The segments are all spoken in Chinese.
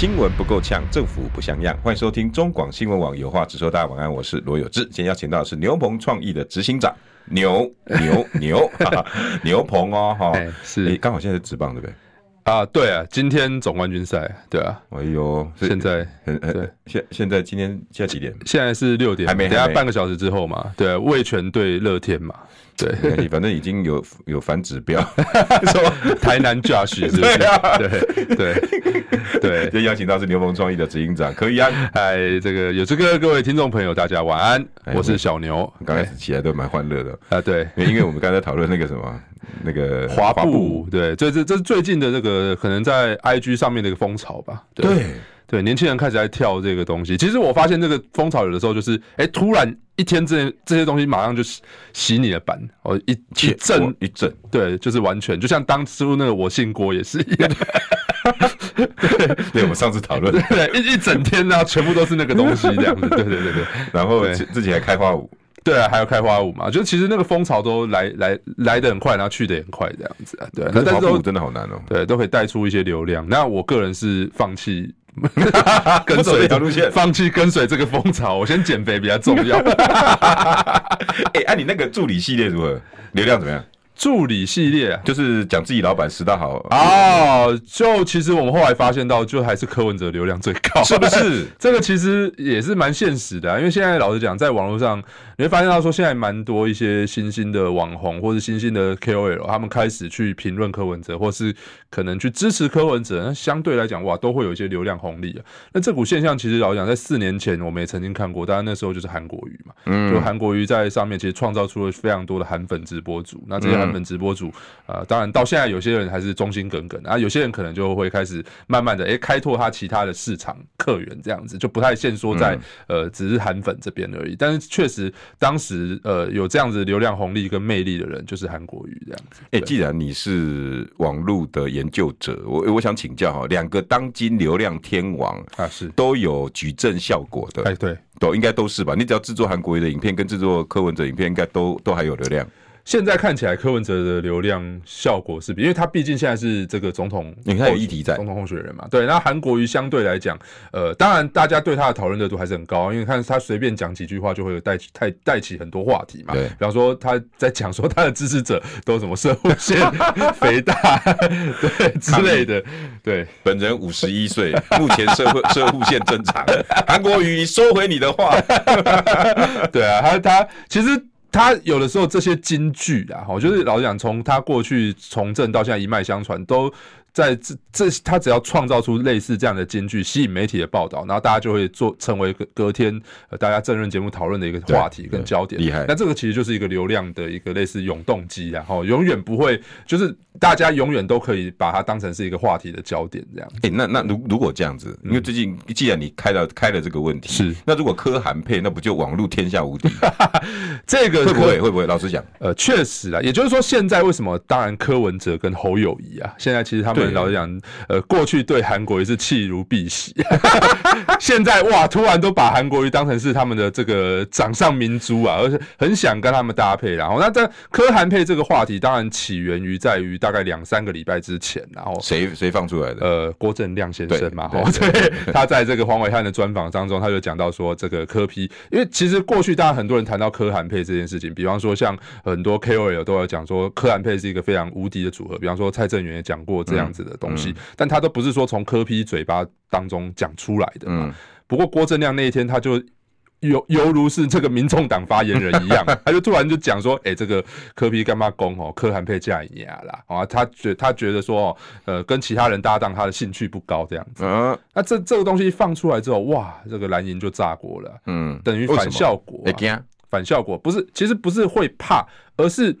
新闻不够呛，政府不像样。欢迎收听中广新闻网有话直说。大家晚安，我是罗有志。今天邀请到的是牛棚创意的执行长牛牛牛牛棚哦，哈、欸，是，刚好现在是职棒对不对？啊，对啊，今天总冠军赛，对啊，哎呦，现在很很对，现现在今天现在几点？现在是六点，还没，等下半个小时之后嘛，对啊，味全对乐天嘛。对，反正已经有有反指标，说台南 Josh 是不是？对啊，对对对，就 邀请到是牛棚创意的执行长柯以安。嗨，这个有志哥，各位听众朋友，大家晚安，我是小牛。刚开始起来都蛮欢乐的啊，对，因为我们刚才讨论那个什么，那个滑步，对，这这这是最近的这个可能在 IG 上面的一个风潮吧，对。对，年轻人开始在跳这个东西。其实我发现这个风潮有的时候就是，哎、欸，突然一天这这些东西马上就洗你的板，哦，一一阵。一阵，对，就是完全。就像当初那个我姓郭也是一样。对，对，我们上次讨论，对，一一整天呢，全部都是那个东西这样子。对对对对，然后自己还开花舞，对啊，还有开花舞嘛，就其实那个风潮都来来来得很快，然后去得也很快这样子啊。对，那但是真的好难哦。对，都可以带出一些流量。那我个人是放弃。跟随这条路线，放弃跟随这个风潮，我先减肥比较重要。哎，按你那个助理系列如何？流量怎么样？助理系列就是讲自己老板十大好哦，就其实我们后来发现到，就还是柯文哲流量最高，是不是？这个其实也是蛮现实的，因为现在老实讲，在网络上你会发现到说，现在蛮多一些新兴的网红或者新兴的 KOL，他们开始去评论柯文哲，或是可能去支持柯文哲，那相对来讲，哇，都会有一些流量红利啊。那这股现象其实老实讲，在四年前我们也曾经看过，当然那时候就是韩国瑜嘛，嗯，就韩国瑜在上面其实创造出了非常多的韩粉直播主，那这些韩粉直播主啊、呃，当然到现在有些人还是忠心耿耿啊，有些人可能就会开始慢慢的哎、欸、开拓他其他的市场客源，这样子就不太限缩在呃只是韩粉这边而已。但是确实当时呃有这样子流量红利跟魅力的人就是韩国瑜这样子。哎、欸，既然你是网络的研究者，我我想请教哈，两个当今流量天王啊是都有矩阵效果的，哎对，都应该都是吧？你只要制作韩国瑜的影片跟制作柯文哲影片，应该都都还有流量。现在看起来柯文哲的流量效果是比，因为他毕竟现在是这个总统，你看有议题在总统候选人嘛，对。那韩国瑜相对来讲，呃，当然大家对他的讨论热度还是很高，因为看他随便讲几句话就会有带起带带起很多话题嘛。对，比方说他在讲说他的支持者都什么社会线肥大，对之类的。对，本人五十一岁，目前社会社会线正常。韩国瑜收回你的话，对啊，他他其实。他有的时候这些金句啊，哈，就是老实讲，从他过去从政到现在一脉相传，都。在这这，他只要创造出类似这样的金句，吸引媒体的报道，然后大家就会做成为隔隔天呃大家政论节目讨论的一个话题跟焦点。厉害！那这个其实就是一个流量的一个类似永动机，然后永远不会，就是大家永远都可以把它当成是一个话题的焦点这样。哎、欸，那那如如果这样子，因为最近既然你开了开了这个问题，是那如果柯韩配，那不就网络天下无敌？这个会不会会不会？老实讲，呃，确实啊，也就是说，现在为什么？当然，柯文哲跟侯友谊啊，现在其实他们。老实讲，呃，过去对韩国瑜是弃如敝屣，现在哇，突然都把韩国瑜当成是他们的这个掌上明珠啊，而且很想跟他们搭配。然后，那这柯韩配这个话题，当然起源于在于大概两三个礼拜之前，然后谁谁放出来的？呃，郭正亮先生嘛，对，对，他在这个黄伟汉的专访当中，他就讲到说，这个柯批因为其实过去大家很多人谈到柯韩配这件事情，比方说像很多 KOL 都有讲说，柯韩配是一个非常无敌的组合，比方说蔡正元也讲过这样子。的东西，但他都不是说从柯批嘴巴当中讲出来的嘛。不过郭正亮那一天，他就犹犹如是这个民众党发言人一样，他就突然就讲说：“哎，这个柯皮干嘛攻哦？柯韩配架一样啦。”啊，他觉他觉得说，呃，跟其他人搭档，他的兴趣不高这样子。嗯，那这这个东西放出来之后，哇，这个蓝营就炸锅了。嗯，等于反效果。反效果不是，其实不是会怕，而是。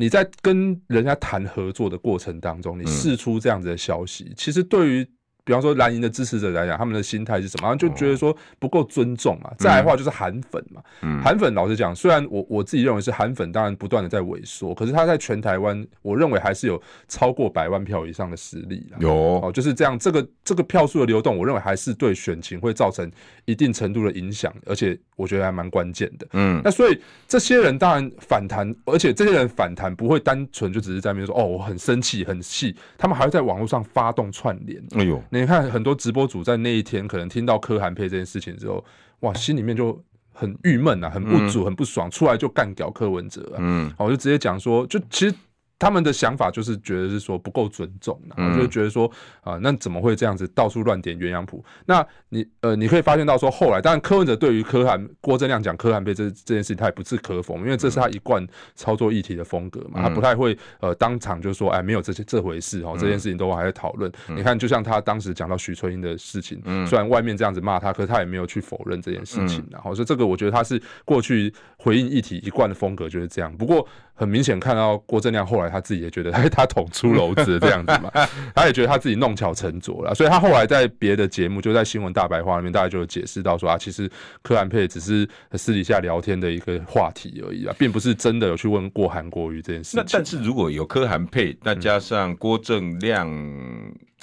你在跟人家谈合作的过程当中，你试出这样子的消息，其实对于比方说蓝营的支持者来讲，他们的心态是什么？就觉得说不够尊重嘛。再来的话就是韩粉嘛，韩粉老实讲，虽然我我自己认为是韩粉，当然不断的在萎缩，可是他在全台湾，我认为还是有超过百万票以上的实力。有哦，就是这样，这个这个票数的流动，我认为还是对选情会造成一定程度的影响，而且我觉得还蛮关键的。嗯，那所以这些人当然反弹，而且这些人反弹不会单纯就只是在那边说哦，我很生气，很气，他们还会在网络上发动串联。哎呦，你看很多直播主在那一天可能听到柯韩配这件事情之后，哇，心里面就很郁闷啊，很不足，很不爽，出来就干掉柯文哲啊。嗯，我就直接讲说，就其实。他们的想法就是觉得是说不够尊重，然后就觉得说啊，那怎么会这样子到处乱点鸳鸯谱？那你呃，你可以发现到说，后来当然柯文哲对于柯韩郭正亮讲柯韩配这这件事情，他也不置可否，因为这是他一贯操作议题的风格嘛，他不太会呃当场就说哎没有这些这回事哦，这件事情都还在讨论。你看，就像他当时讲到徐春英的事情，虽然外面这样子骂他，可是他也没有去否认这件事情。然后所以这个我觉得他是过去回应议题一贯的风格就是这样。不过很明显看到郭正亮后来他自己也觉得他他捅出篓子这样子嘛，他也觉得他自己弄巧成拙了，所以他后来在别的节目，就在新闻大白话里面，大家就有解释到说啊，其实柯南佩只是私底下聊天的一个话题而已啊，并不是真的有去问过韩国瑜这件事情。那但是如果有柯韩佩，那加上郭正亮。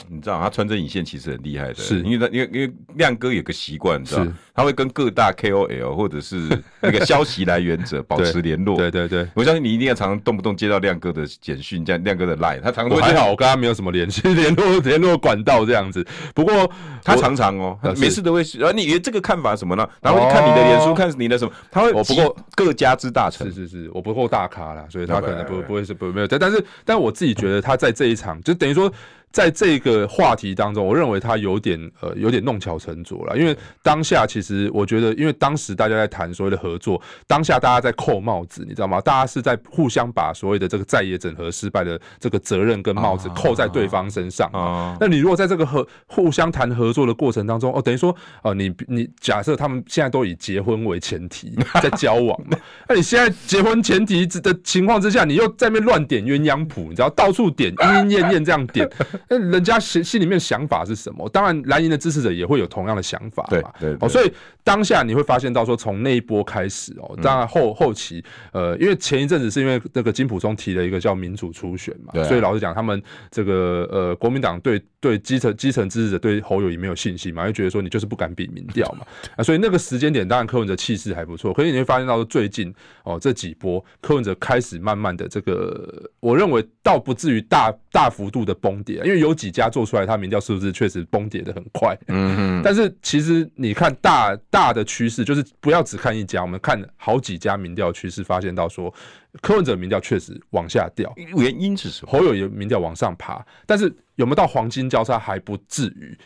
你知道他穿针引线其实很厉害的，是因为他因为因为亮哥有个习惯，你知道他会跟各大 KOL 或者是那个消息来源者 保持联络。对对对，我相信你一定要常常动不动接到亮哥的简讯，这样亮哥的 line，他常常还好，我跟他没有什么联系 联络联络管道这样子。不过他常常哦，每次都会，然后你这个看法什么呢？然后看你的脸书，看你的什么，他会。我不过各家之大成，是是是，我不够大咖啦，所以他可能不不会是不没有。但但是但我自己觉得他在这一场，就等于说。在这个话题当中，我认为他有点呃有点弄巧成拙了，因为当下其实我觉得，因为当时大家在谈所谓的合作，当下大家在扣帽子，你知道吗？大家是在互相把所谓的这个在野整合失败的这个责任跟帽子扣在对方身上。啊那你如果在这个合互相谈合作的过程当中，哦，等于说哦，你你假设他们现在都以结婚为前提在交往嘛，那 你现在结婚前提的情况之下，你又在那边乱点鸳鸯谱，你知道到处点莺莺燕燕这样点。那人家心心里面想法是什么？当然，蓝营的支持者也会有同样的想法嘛。对对。哦，所以当下你会发现到说，从那一波开始哦，当然后后期，呃，因为前一阵子是因为那个金溥聪提了一个叫民主初选嘛，所以老实讲，他们这个呃国民党对对基层基层支持者对侯友谊没有信心嘛，就觉得说你就是不敢比民调嘛。啊，所以那个时间点，当然柯文哲气势还不错。可是你会发现到说，最近哦这几波柯文哲开始慢慢的这个，我认为倒不至于大大幅度的崩跌，因为有几家做出来，它民调数字确实崩跌的很快。嗯哼。但是其实你看大大的趋势，就是不要只看一家，我们看好几家民调趋势，发现到说柯文哲民调确实往下掉，原因是什么？侯友宜民调往上爬，但是有没有到黄金交叉还不至于。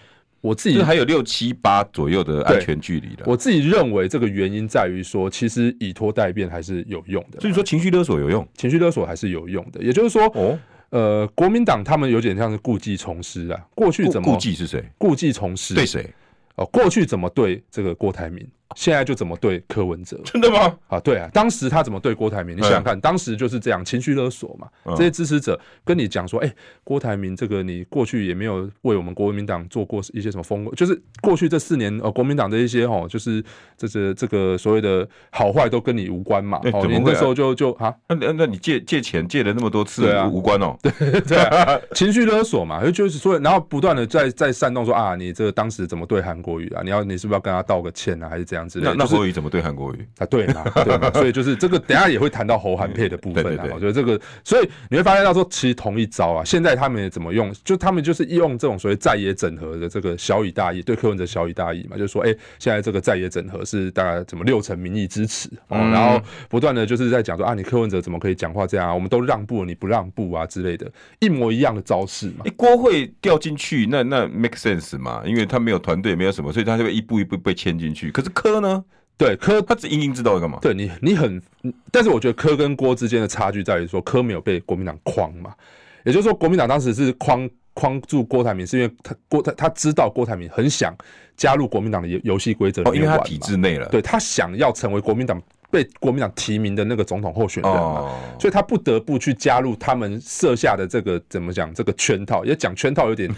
我自己还有六七八左右的安全距离的。我自己认为这个原因在于说，其实以拖代变还是有用的。所以说情绪勒索有用，情绪勒索还是有用的。也就是说，哦。呃，国民党他们有点像是故技重施啊。过去怎么故技是谁？故技重施对谁？哦，过去怎么对这个郭台铭？现在就怎么对柯文哲？真的吗？啊，对啊，当时他怎么对郭台铭？你想想看，当时就是这样情绪勒索嘛。这些支持者跟你讲说，哎，郭台铭这个你过去也没有为我们国民党做过一些什么风，就是过去这四年呃国民党的一些哦，就是这这这个所谓的好坏都跟你无关嘛。哦，你那时候就就啊，那那那你借借钱借了那么多次，对啊，无关哦。对 对啊，情绪勒索嘛，就就是说，然后不断的在在煽动说啊，你这个当时怎么对韩国瑜啊？你要你是不是要跟他道个歉啊？还是这样子？那那所以怎么对韩国瑜啊？对嘛，对嘛，所以就是这个，等下也会谈到侯韩配的部分啊。我觉得这个，所以你会发现到说，其实同一招啊，现在他们也怎么用？就他们就是用这种所谓在野整合的这个小以大义，对柯文哲小以大义嘛，就是说，哎，现在这个在野整合是大概怎么六成民意支持哦，然后不断的就是在讲说啊，你柯文哲怎么可以讲话这样啊？我们都让步了，你不让步啊之类的，一模一样的招式嘛。郭会掉进去，那那 make sense 嘛？因为他没有团队，没有什么，所以他就会一步一步被牵进去。可是柯呢？对柯，他只隐隐知道要干嘛？对你，你很，但是我觉得柯跟郭之间的差距在于说，柯没有被国民党框嘛，也就是说，国民党当时是框框住郭台铭，是因为他郭他他知道郭台铭很想加入国民党的游游戏规则里面，因为他体制内了，对他想要成为国民党被国民党提名的那个总统候选人嘛，所以他不得不去加入他们设下的这个怎么讲这个圈套，也讲圈套有点。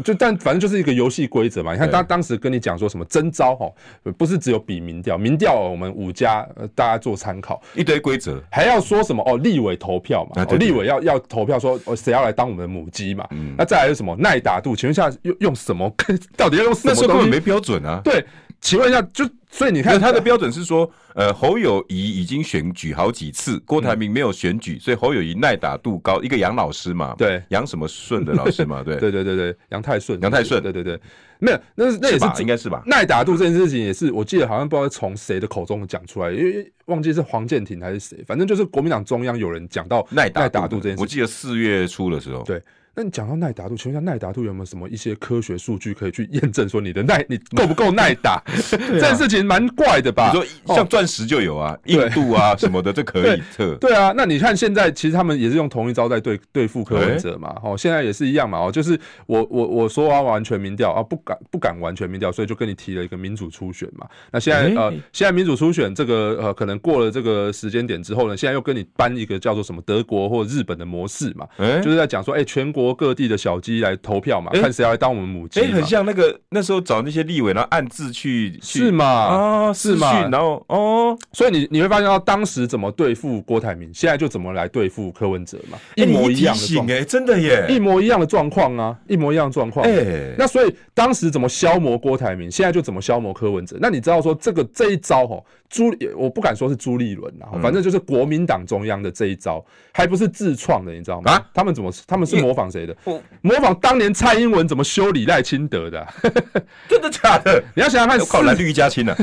就但反正就是一个游戏规则嘛。你看他当时跟你讲说什么征招哈，不是只有比民调，民调我们五家大家做参考，一堆规则，还要说什么哦？立委投票嘛，立委要要投票说哦谁要来当我们的母鸡嘛？那再来是什么耐打度？请问一下用用什么？到底要用什么？那时候根本没标准啊。对，请问一下就。所以你看，他的标准是说，呃，侯友谊已经选举好几次，郭台铭没有选举，所以侯友谊耐打度高。一个杨老师嘛，对，杨什么顺的老师嘛，对，对对对对，杨太顺，杨太顺，对对对，没有，那那也是应该是吧？耐打度这件事情也是，我记得好像不知道从谁的口中讲出来，因为忘记是黄建庭还是谁，反正就是国民党中央有人讲到耐打度这件事情。我记得四月初的时候，对。那你讲到耐打度，请问一下耐打度有没有什么一些科学数据可以去验证说你的耐 你够不够耐打？这件事情蛮怪的吧？你说像钻石就有啊，硬度啊什么的，这可以测。对啊，那你看现在其实他们也是用同一招在对对付柯文哲嘛。哦，现在也是一样嘛。哦，就是我我我说要完全民调啊，不敢不敢完全民调，所以就跟你提了一个民主初选嘛。那现在呃，现在民主初选这个呃，可能过了这个时间点之后呢，现在又跟你搬一个叫做什么德国或日本的模式嘛，就是在讲说，哎，全国各地的小鸡来投票嘛，看谁要来当我们母鸡。哎，很像那个那时候找那些立委，然后暗自去，是吗？啊，是吗？然后哦，所以你你会发现到当时怎么对付郭台铭，现在就怎么来对付柯文哲嘛，一模一样的。哎，真的耶，一模一样的状况啊，一模一样的状况。哎，那所以当时怎么消磨郭台铭，现在就怎么消磨柯文哲。那你知道说这个这一招哈，朱我不敢说是朱立伦啊，反正就是国民党中央的这一招，还不是自创的，你知道吗？啊，他们怎么他们是模仿谁的？模仿当年蔡英文怎么修理赖清德的？真的假的？你要想想看，靠蓝绿一家亲呢？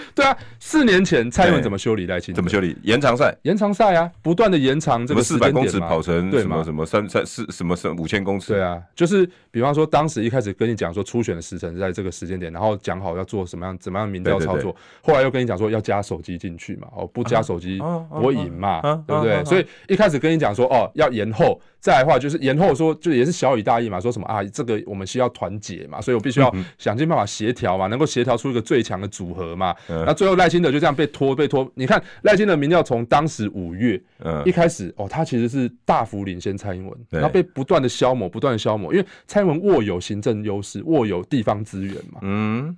对啊，四年前蔡英文怎么修理赖清德？怎么修理？延长赛，延长赛啊，不断的延长这个四百公尺跑成什么什么三三四什么五千公尺？对啊，就是比方说当时一开始跟你讲说初选的时辰是在这个时间点，然后讲好要做什么样怎么样民调操作，后来又跟你讲说要加手机进去嘛，哦，不加手机不会赢嘛，对不对？所以一开始跟你讲说哦要延后。再来的话就是延后说，就也是小以大义嘛，说什么啊，这个我们需要团结嘛，所以我必须要想尽办法协调嘛，能够协调出一个最强的组合嘛。那最后赖清德就这样被拖被拖，你看赖清德民调从当时五月一开始哦，他其实是大幅领先蔡英文，然后被不断的消磨，不断的消磨，因为蔡英文握有行政优势，握有地方资源嘛，嗯，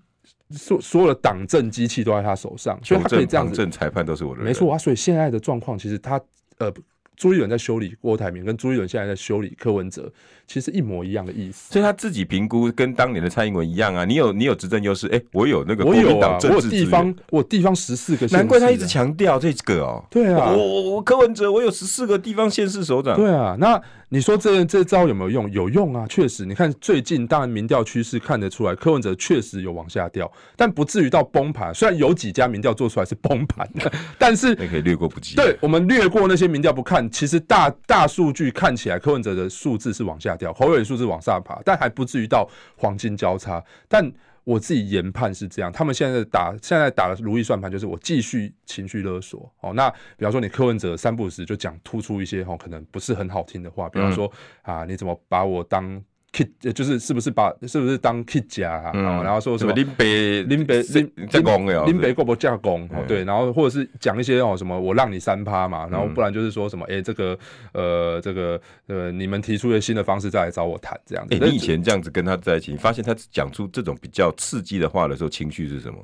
所所有的党政机器都在他手上，所以他可以这样子，政裁判都是我的，没错啊。所以现在的状况其实他呃。朱一伦在修理郭台铭，跟朱一伦现在在修理柯文哲，其实一模一样的意思。所以他自己评估跟当年的蔡英文一样啊。你有你有执政优势，哎，我有那个国民党政治地方，我有地方十四个，难怪他一直强调这个哦。对啊，我我我柯文哲，我有十四个地方县市首长。对啊，那。你说这这招有没有用？有用啊，确实。你看最近，当然民调趋势看得出来，柯文哲确实有往下掉，但不至于到崩盘。虽然有几家民调做出来是崩盘的，但是那可以略过不计。对，我们略过那些民调不看，其实大大数据看起来，柯文哲的数字是往下掉，侯友宜数字往上爬，但还不至于到黄金交叉。但我自己研判是这样，他们现在打现在打的如意算盘就是我继续情绪勒索哦。那比方说你柯文哲三不五时就讲突出一些哦，可能不是很好听的话，比方说啊，你怎么把我当？Kid 就是是不是把是不是当 Kid 家啊？然后说什么林北林北林加工的林北够不加工？哦，对，然后或者是讲一些哦什么我让你三趴嘛，然后不然就是说什么哎这个呃这个呃你们提出的新的方式再来找我谈这样子。哎，你以前这样子跟他在一起，你发现他讲出这种比较刺激的话的时候，情绪是什么？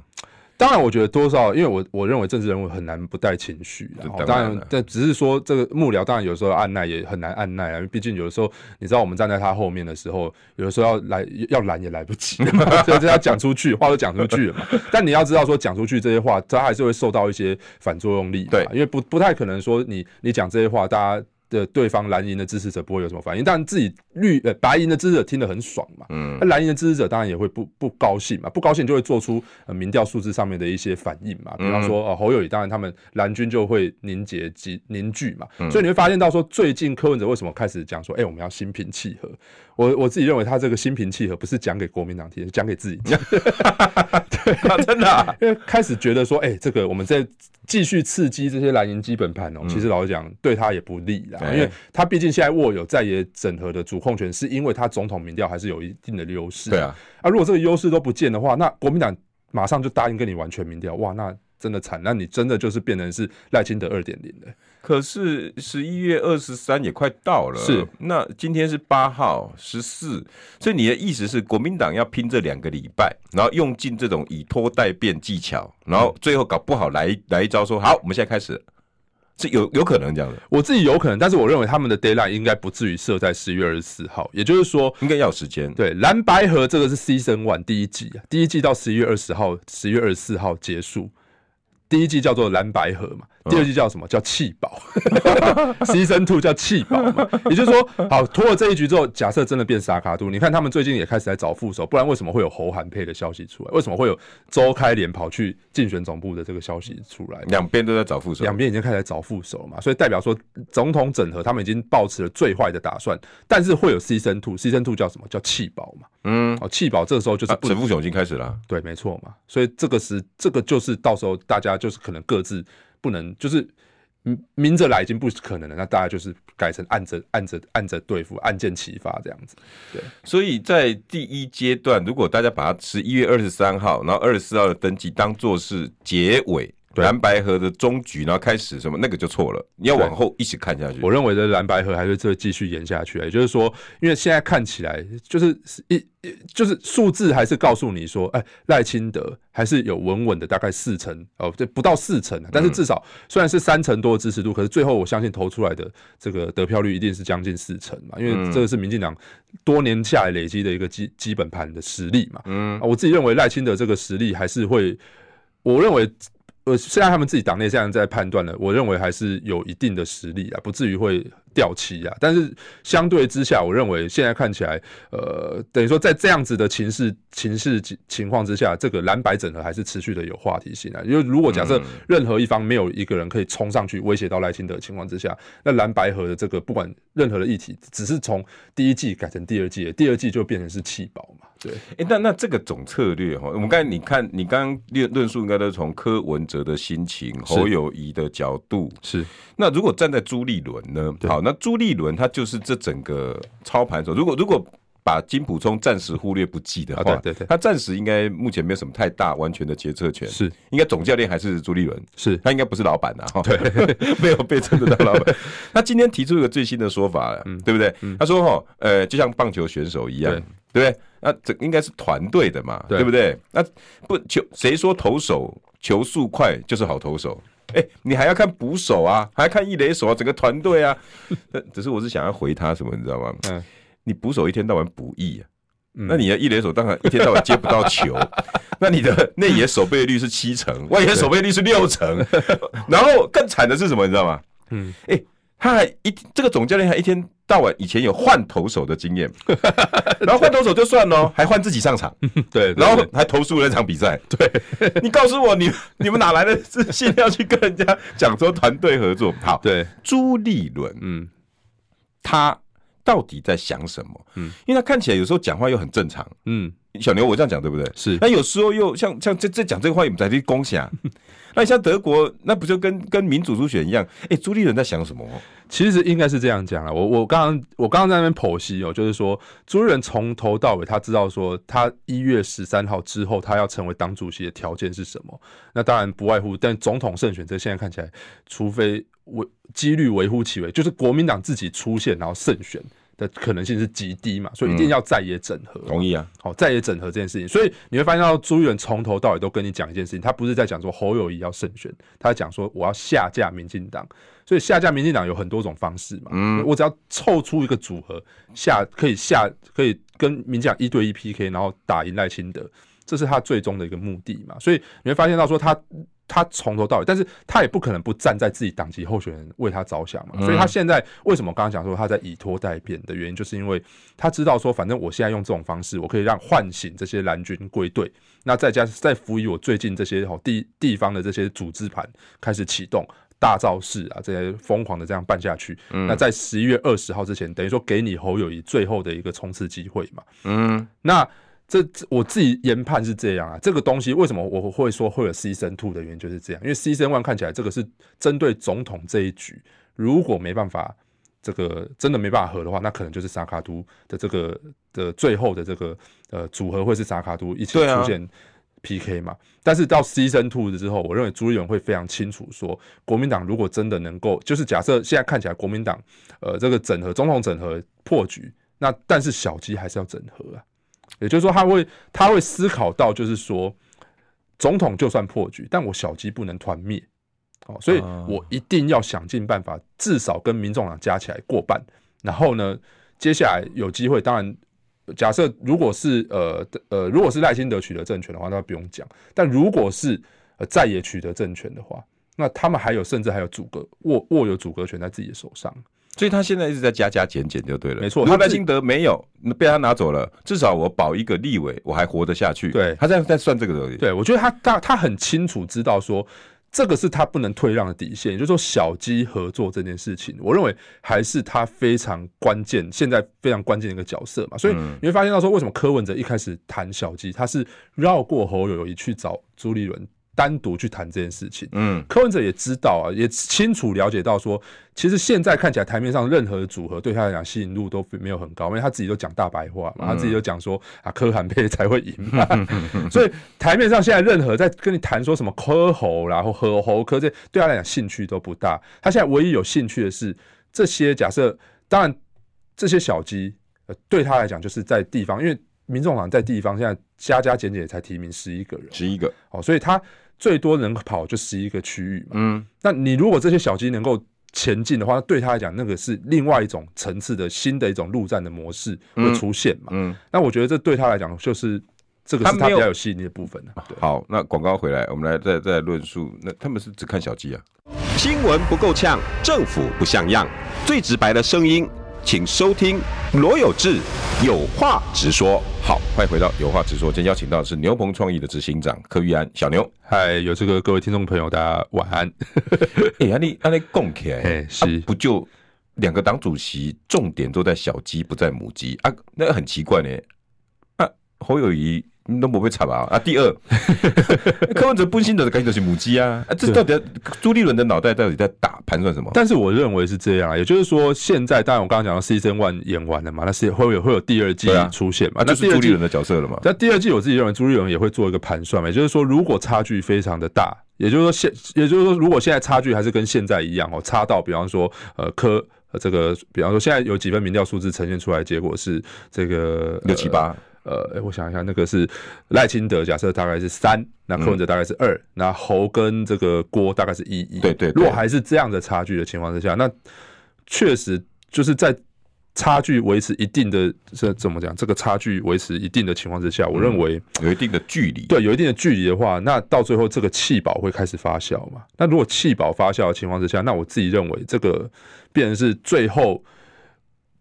当然，我觉得多少，因为我我认为政治人物很难不带情绪。当然，但只是说这个幕僚，当然有时候按捺也很难按捺啊。因为毕竟有的时候，你知道我们站在他后面的时候，有的时候要来要拦也来不及，所以这要讲出去，话都讲出去了嘛。但你要知道，说讲出去这些话，他还是会受到一些反作用力。对，因为不不太可能说你你讲这些话，大家。的对方蓝营的支持者不会有什么反应，但自己绿呃白银的支持者听得很爽嘛，嗯，那蓝营的支持者当然也会不不高兴嘛，不高兴就会做出呃民调数字上面的一些反应嘛，比方说呃侯友宜，当然他们蓝军就会凝结集凝聚嘛，所以你会发现到说最近柯文哲为什么开始讲说，哎，我们要心平气和，我我自己认为他这个心平气和不是讲给国民党听，是讲给自己听，对 啊，真的，因为开始觉得说，哎，这个我们在。继续刺激这些蓝营基本盘哦，其实老实讲，对他也不利啦，因为他毕竟现在握有在野整合的主控权，是因为他总统民调还是有一定的优势。对啊，啊，如果这个优势都不见的话，那国民党马上就答应跟你完全民调，哇，那真的惨，那你真的就是变成是赖清德二点零了。可是十一月二十三也快到了，是那今天是八号十四，所以你的意思是国民党要拼这两个礼拜，然后用尽这种以拖代变技巧，然后最后搞不好来来一招说好，我们现在开始，是有有可能这样的。我自己有可能，但是我认为他们的 deadline 应该不至于设在十一月二十四号，也就是说应该要有时间。对，蓝白河这个是 season one 第一季啊，第一季到十一月二十号，十一月二十四号结束。第一季叫做蓝白河嘛，第二季叫什么？叫弃保。Season Two 叫弃保嘛，也就是说，好拖了这一局之后，假设真的变沙卡杜，你看他们最近也开始在找副手，不然为什么会有侯韩配的消息出来？为什么会有周开连跑去竞选总部的这个消息出来？两边都在找副手，两边已经开始在找副手了嘛，所以代表说总统整合，他们已经抱持了最坏的打算，但是会有 Season Two，Season Two 叫什么？叫弃保嘛。嗯，哦，弃保这个时候就是陈副雄已经开始了，对，没错嘛，所以这个是这个就是到时候大家就是可能各自不能就是明着来已经不可能了，那大家就是改成按着按着按着对付，按键启发这样子。对，所以在第一阶段，如果大家把它十一月二十三号，然后二十四号的登记当做是结尾。蓝白河的终局，然后开始什么那个就错了，你要往后一起看下去。我认为的蓝白河还是会继续演下去，也就是说，因为现在看起来就是一就是数字还是告诉你说，哎，赖清德还是有稳稳的大概四成哦，这不到四成，但是至少虽然是三成多的支持度，可是最后我相信投出来的这个得票率一定是将近四成嘛，因为这个是民进党多年下来累积的一个基基本盘的实力嘛。嗯，我自己认为赖清德这个实力还是会，我认为。呃，虽然他们自己党内现在在判断了，我认为还是有一定的实力啊，不至于会掉漆啊。但是相对之下，我认为现在看起来，呃，等于说在这样子的情势、情势情况之下，这个蓝白整合还是持续的有话题性啊。因为如果假设任何一方没有一个人可以冲上去威胁到赖清德的情况之下，那蓝白合的这个不管任何的议题，只是从第一季改成第二季，第二季就变成是弃保嘛。对，哎、欸，那那这个总策略哈，我们刚才你看，你刚刚论论述应该都是从柯文哲的心情、侯友宜的角度是。那如果站在朱立伦呢？好，那朱立伦他就是这整个操盘手。如果如果把金溥聪暂时忽略不计的话，对对对，他暂时应该目前没有什么太大完全的决策权。是，应该总教练还是朱立伦，是他应该不是老板呐。哈，对，没有被称得到老板。他今天提出一个最新的说法，嗯，对不对？他说哈，呃，就像棒球选手一样，对不对？那这应该是团队的嘛，对，对不对？那不球谁说投手球速快就是好投手？哎、欸，你还要看捕手啊，还要看一垒手啊，整个团队啊。那 只是我是想要回他什么，你知道吗？嗯，你捕手一天到晚补翼啊，嗯、那你的一垒手当然一天到晚接不到球，那你的 内野守备率是七成，外野守备率是六成，然后更惨的是什么，你知道吗？嗯，哎、欸。他还一这个总教练还一天到晚以前有换投手的经验，然后换投手就算了，还换自己上场，对，然后还投输了那场比赛。对，你告诉我，你你们哪来的自信要去跟人家讲说团队合作？好，对，朱立伦，嗯，他到底在想什么？嗯，因为他看起来有时候讲话又很正常，嗯，小牛，我这样讲对不对？是，那有时候又像像这这讲这个话，我们在去攻下。那你像德国，那不就跟跟民主初选一样？哎、欸，朱立伦在想什么？其实应该是这样讲了。我我刚刚我刚刚在那边剖析哦，就是说朱立伦从头到尾他知道说，他一月十三号之后他要成为党主席的条件是什么？那当然不外乎，但总统胜选这现在看起来，除非微几率微乎其微，就是国民党自己出现然后胜选。的可能性是极低嘛，所以一定要在野整合。同意啊，好，在野整合这件事情，所以你会发现到朱立伦从头到尾都跟你讲一件事情，他不是在讲说侯友谊要胜选，他在讲说我要下架民进党。所以下架民进党有很多种方式嘛，嗯，我只要凑出一个组合下可以下可以跟民进党一对一 PK，然后打赢赖清德，这是他最终的一个目的嘛。所以你会发现到说他。他从头到尾，但是他也不可能不站在自己党籍候选人为他着想嘛，所以他现在为什么刚刚讲说他在以拖待变的原因，就是因为他知道说，反正我现在用这种方式，我可以让唤醒这些蓝军归队，那再加再辅以我最近这些地地方的这些组织盘开始启动大造势啊，这些疯狂的这样办下去，那在十一月二十号之前，等于说给你侯友谊最后的一个冲刺机会嘛，嗯，那。这我自己研判是这样啊，这个东西为什么我会说会有 season two 的原因就是这样，因为 season one 看起来这个是针对总统这一局，如果没办法，这个真的没办法合的话，那可能就是萨卡都的这个的最后的这个呃组合会是萨卡都一起出现 PK 嘛。但是到 Season Two 之后，我认为朱立伦会非常清楚说，国民党如果真的能够，就是假设现在看起来国民党呃这个整合总统整合破局，那但是小鸡还是要整合啊。也就是说，他会他会思考到，就是说总统就算破局，但我小鸡不能团灭。哦，所以我一定要想尽办法，至少跟民众党加起来过半。然后呢，接下来有机会，当然假设如果是呃呃，如果是赖清德取得政权的话，那不用讲。但如果是呃在野取得政权的话，那他们还有甚至还有阻隔握握有阻隔权在自己的手上。所以他现在一直在加加减减就对了。没错，他赖清德没有被他拿走了，至少我保一个立委，我还活得下去。对，他在在算这个东西。对，我觉得他他他很清楚知道说。这个是他不能退让的底线，也就是说，小鸡合作这件事情，我认为还是他非常关键，现在非常关键的一个角色嘛。所以你会发现到说，为什么柯文哲一开始谈小鸡，他是绕过侯友宜去找朱立伦。单独去谈这件事情，嗯，柯文哲也知道啊，也清楚了解到说，其实现在看起来台面上任何的组合对他来讲吸引度都没有很高，因为他自己都讲大白话嘛，他自己都讲说啊，柯韩配才会赢嘛，所以台面上现在任何在跟你谈说什么柯侯然后和侯柯这对他来讲兴趣都不大，他现在唯一有兴趣的是这些假设，当然这些小鸡呃对他来讲就是在地方，因为民众党在地方现在加加减减才提名十一个人，十一个。哦，所以他。最多能跑就十一个区域嘛，嗯，那你如果这些小鸡能够前进的话，对他来讲，那个是另外一种层次的新的一种陆战的模式会出现嘛，嗯，那我觉得这对他来讲，就是这个是他比较有吸引力的部分。好，那广告回来，我们来再再论述，那他们是只看小鸡啊？新闻不够呛，政府不像样，最直白的声音。请收听罗有志有话直说。好，欢迎回到有话直说。今天邀请到的是牛棚创意的执行长柯玉安小牛。嗨，有这个各位听众朋友，大家晚安。哎、欸，安利安利共起来，是、啊、不就两个党主席重点都在小鸡，不在母鸡啊？那个很奇怪呢。啊，侯友宜。你都不会惨吧？啊，第二，柯文哲本身的感觉就是母鸡啊！啊，这到底朱立伦的脑袋到底在打盘算什么？但是我认为是这样，也就是说，现在当然我刚刚讲到 Season One 演完了嘛，那是会有会有第二季出现嘛？啊、那是朱立伦的角色了嘛？那第二季我自己认为朱立伦也会做一个盘算嘛，也就是说，如果差距非常的大，也就是说现，也就是说，如果现在差距还是跟现在一样哦，差到比方说呃柯这个，比方说现在有几份民调数字呈现出来，结果是这个六七八。呃，欸、我想一下，那个是赖清德，假设大概是三，那柯文哲大概是二，那侯跟这个郭大概是一一。对，对对，如果还是这样的差距的情况之下，那确实就是在差距维持一定的，这怎么讲？这个差距维持一定的情况之下，我认为有一定的距离。对，有一定的距离的话，那到最后这个气保会开始发酵嘛？那如果气保发酵的情况之下，那我自己认为这个变成是最后。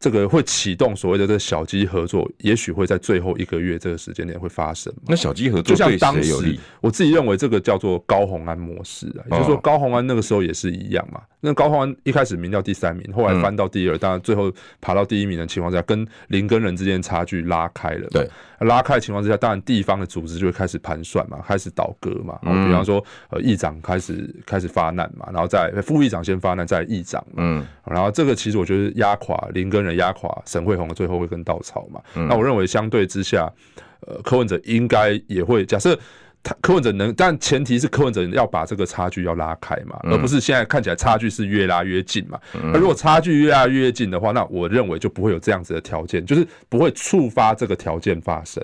这个会启动所谓的这个小鸡合作，也许会在最后一个月这个时间点会发生。那小鸡合作对谁有利？我自己认为这个叫做高红安模式啊，也就是说高红安那个时候也是一样嘛。那高红安一开始名叫第三名，后来翻到第二，当然最后爬到第一名的情况下，跟林跟人之间差距拉开了。对，拉开的情况之下，当然地方的组织就会开始盘算嘛，开始倒戈嘛。嗯比方说，呃，议长开始开始发难嘛，然后再副议长先发难，再议长。嗯，然后这个其实我觉得压垮林根人。压垮沈慧虹的最后一根稻草嘛？嗯、那我认为相对之下，呃，柯文哲应该也会假设。柯文哲能，但前提是柯文哲要把这个差距要拉开嘛，而不是现在看起来差距是越拉越近嘛。那如果差距越拉越近的话，那我认为就不会有这样子的条件，就是不会触发这个条件发生。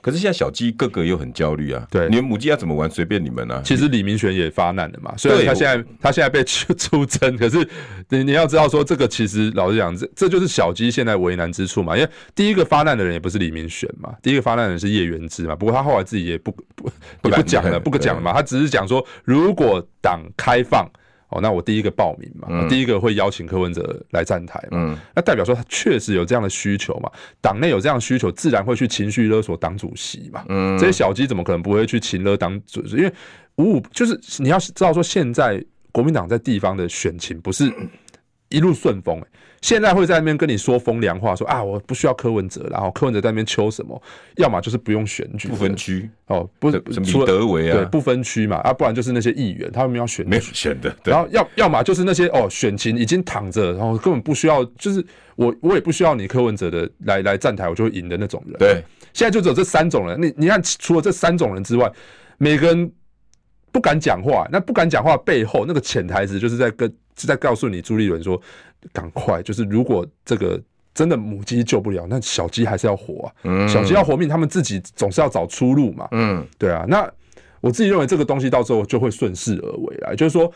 可是现在小鸡个个又很焦虑啊，对，你们母鸡要怎么玩随便你们啊。其实李明玄也发难了嘛，虽然他现在 他现在被出 出征，可是你你要知道说这个其实老实讲，这这就是小鸡现在为难之处嘛。因为第一个发难的人也不是李明玄嘛，第一个发难的人是叶元之嘛。不过他后来自己也不不。不讲了，不讲了嘛。他只是讲说，如果党开放哦，那我第一个报名嘛，第一个会邀请柯文哲来站台嘛。那代表说他确实有这样的需求嘛，党内有这样的需求，自然会去情绪勒索党主席嘛。这些小鸡怎么可能不会去情勒党主席？因为五五就是你要知道说，现在国民党在地方的选情不是一路顺风、欸。现在会在那边跟你说风凉话，说啊，我不需要柯文哲，然后柯文哲在那边求什么，要么就是不用选举，不分区。哦，不是李德维啊，对，不分区嘛，啊，不然就是那些议员，他们要选，没有选的，然后要要么就是那些哦，选情已经躺着，然后根本不需要，就是我我也不需要你柯文哲的来来站台，我就会赢的那种人。对，现在就只有这三种人，你你看，除了这三种人之外，每个人不敢讲话，那不敢讲话背后那个潜台词就是在跟是在告诉你朱立伦说。赶快，就是如果这个真的母鸡救不了，那小鸡还是要活啊。嗯，小鸡要活命，他们自己总是要找出路嘛。嗯，对啊。那我自己认为这个东西到时候就会顺势而为啦。就是说，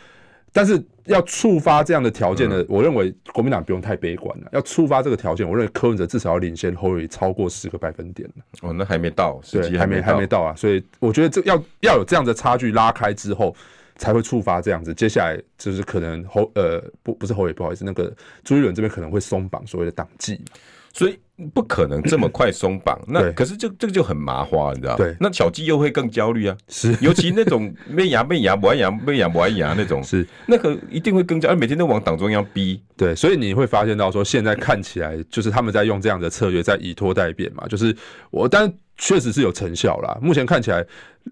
但是要触发这样的条件呢，我认为国民党不用太悲观了。要触发这个条件，我认为柯文哲至少要领先侯友宜超过十个百分点。哦，那还没到，对，还没还没到啊。所以我觉得这要要有这样的差距拉开之后。才会触发这样子，接下来就是可能侯呃不不是侯也不好意思，那个朱一伦这边可能会松绑所谓的党纪，所以不可能这么快松绑。那可是这这个就很麻花，你知道？对，那小鸡又会更焦虑啊。是，尤其那种没牙没牙不爱牙没牙不爱牙那种，是那个一定会更焦，每天都往党中央逼。对，所以你会发现到说，现在看起来就是他们在用这样的策略，在以拖代变嘛。就是我，但确实是有成效啦。目前看起来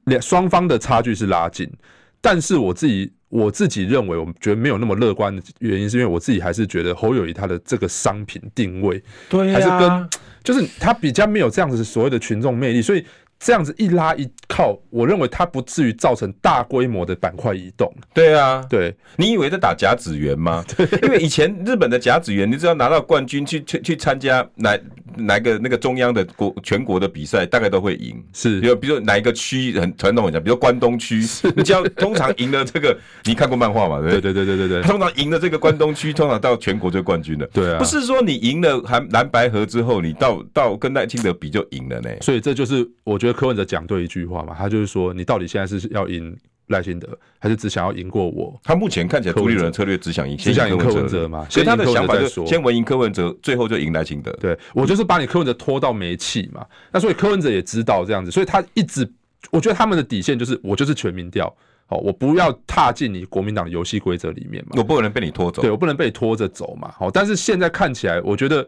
两双方的差距是拉近。但是我自己我自己认为，我觉得没有那么乐观的原因，是因为我自己还是觉得侯友谊他的这个商品定位，对，还是跟就是他比较没有这样子所谓的群众魅力，所以。这样子一拉一靠，我认为它不至于造成大规模的板块移动。对啊，对，你以为在打甲子园吗？对，因为以前日本的甲子园，你只要拿到冠军去去去参加哪哪个那个中央的国全国的比赛，大概都会赢。是，比如比如哪一个区很传统很强，比如关东区，你只要通常赢了这个，你看过漫画嘛？对对对对对对，通常赢了这个关东区，通常到全国就冠军了。对啊，不是说你赢了蓝蓝白河之后，你到到跟赖清德比就赢了呢。所以这就是我觉得。柯文哲讲对一句话嘛，他就是说，你到底现在是要赢赖清德，还是只想要赢过我？他目前看起来朱立伦的策略只想赢，只想赢柯文哲嘛。所以他的想法就是先稳赢柯文哲，最后就赢赖清德。对，我就是把你柯文哲拖到没气嘛。那所以柯文哲也知道这样子，所以他一直，我觉得他们的底线就是我就是全民调，好，我不要踏进你国民党的游戏规则里面嘛，我不能被你拖走，对，我不能被你拖着走嘛。好，但是现在看起来，我觉得。